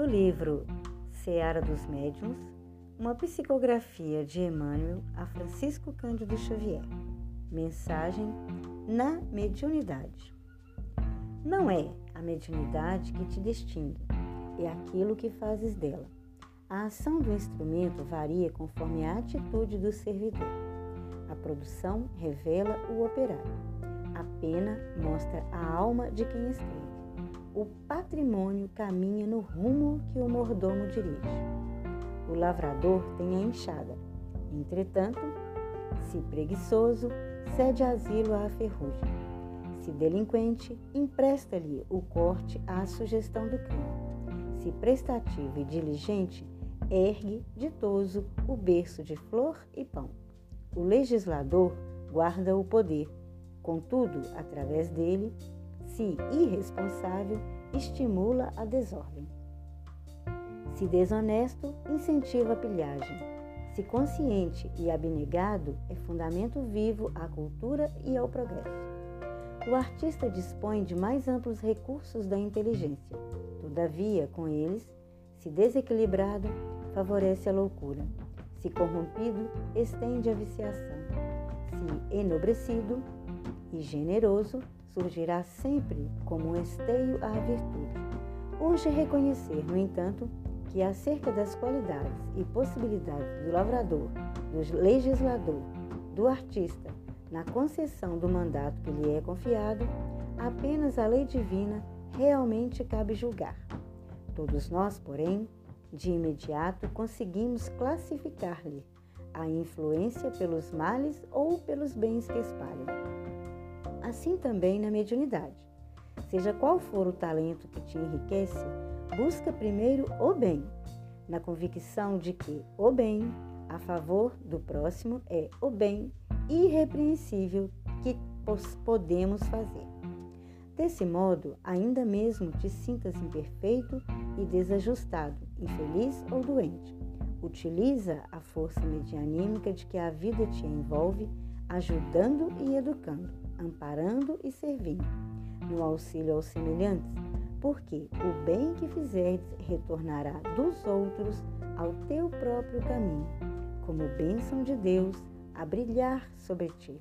do livro Seara dos Médiuns, uma psicografia de Emmanuel a Francisco Cândido Xavier. Mensagem na mediunidade. Não é a mediunidade que te distingue, é aquilo que fazes dela. A ação do instrumento varia conforme a atitude do servidor. A produção revela o operário. A pena mostra a alma de quem escreve o patrimônio caminha no rumo que o mordomo dirige. O lavrador tem a enxada. Entretanto, se preguiçoso, cede asilo à ferrugem. Se delinquente, empresta-lhe o corte à sugestão do crime. Se prestativo e diligente, ergue ditoso o berço de flor e pão. O legislador guarda o poder, contudo, através dele, se irresponsável, estimula a desordem. Se desonesto, incentiva a pilhagem. Se consciente e abnegado, é fundamento vivo à cultura e ao progresso. O artista dispõe de mais amplos recursos da inteligência. Todavia, com eles, se desequilibrado, favorece a loucura. Se corrompido, estende a viciação. Se enobrecido e generoso, surgirá sempre como um esteio à virtude. Urge reconhecer, no entanto, que acerca das qualidades e possibilidades do lavrador, do legislador, do artista, na concessão do mandato que lhe é confiado, apenas a lei divina realmente cabe julgar. Todos nós, porém, de imediato conseguimos classificar-lhe a influência pelos males ou pelos bens que espalham assim também na mediunidade. Seja qual for o talento que te enriquece, busca primeiro o bem, na convicção de que o bem a favor do próximo é o bem irrepreensível que podemos fazer. Desse modo, ainda mesmo te sintas imperfeito e desajustado, infeliz ou doente. Utiliza a força medianímica de que a vida te envolve, ajudando e educando amparando e servindo, no auxílio aos semelhantes, porque o bem que fizeres retornará dos outros ao teu próprio caminho, como bênção de Deus a brilhar sobre ti.